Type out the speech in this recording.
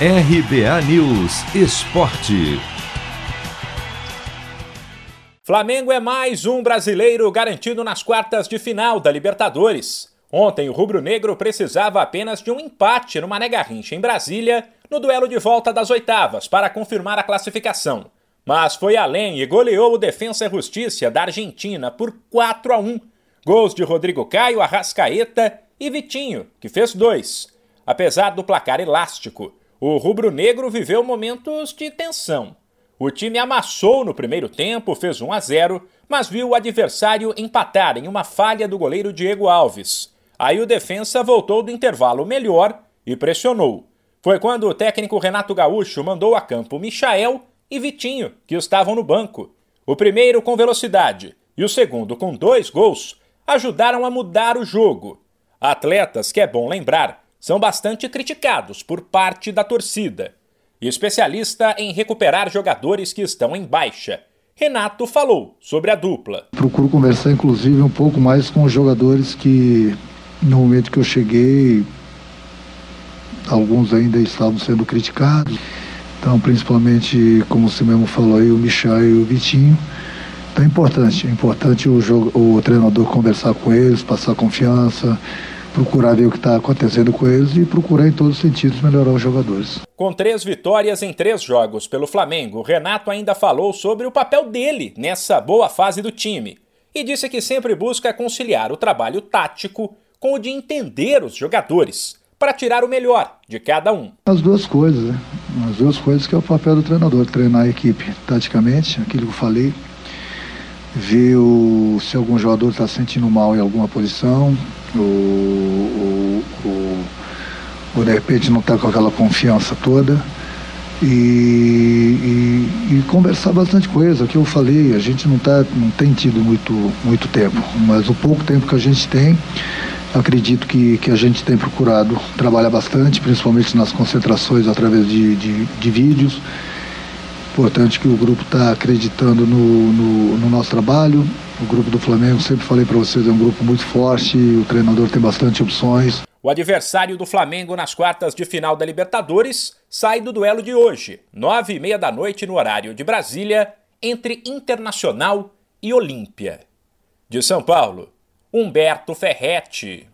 RBA News Esporte. Flamengo é mais um brasileiro garantido nas quartas de final da Libertadores. Ontem, o rubro-negro precisava apenas de um empate no Mané em Brasília, no duelo de volta das oitavas, para confirmar a classificação. Mas foi além e goleou o Defensa e Justiça da Argentina por 4 a 1. Gols de Rodrigo Caio, Arrascaeta e Vitinho, que fez dois. Apesar do placar elástico, o rubro-negro viveu momentos de tensão. O time amassou no primeiro tempo, fez 1 a 0, mas viu o adversário empatar em uma falha do goleiro Diego Alves. Aí o defensa voltou do intervalo melhor e pressionou. Foi quando o técnico Renato Gaúcho mandou a campo Michael e Vitinho, que estavam no banco. O primeiro com velocidade e o segundo com dois gols ajudaram a mudar o jogo. Atletas que é bom lembrar são bastante criticados por parte da torcida. Especialista em recuperar jogadores que estão em baixa, Renato falou sobre a dupla. Procuro conversar, inclusive, um pouco mais com os jogadores que, no momento que eu cheguei, alguns ainda estavam sendo criticados. Então, principalmente, como você mesmo falou aí, o Michel e o Vitinho. Então é importante, é importante o, jogo, o treinador conversar com eles, passar confiança, procurar ver o que está acontecendo com eles e procurar em todos os sentidos melhorar os jogadores. Com três vitórias em três jogos pelo Flamengo, Renato ainda falou sobre o papel dele nessa boa fase do time e disse que sempre busca conciliar o trabalho tático com o de entender os jogadores para tirar o melhor de cada um. As duas coisas, né? As duas coisas que é o papel do treinador, treinar a equipe taticamente, aquilo que eu falei, ver o, se algum jogador está sentindo mal em alguma posição, ou, ou de repente não está com aquela confiança toda. E, e, e, conversar bastante coisa, que eu falei, a gente não, tá, não tem tido muito, muito tempo, mas o pouco tempo que a gente tem, acredito que, que a gente tem procurado trabalhar bastante, principalmente nas concentrações através de, de, de vídeos. Importante que o grupo está acreditando no, no, no, nosso trabalho. O grupo do Flamengo, sempre falei para vocês, é um grupo muito forte, o treinador tem bastante opções. O adversário do Flamengo nas quartas de final da Libertadores sai do duelo de hoje, nove e meia da noite no horário de Brasília, entre Internacional e Olímpia. De São Paulo, Humberto Ferretti.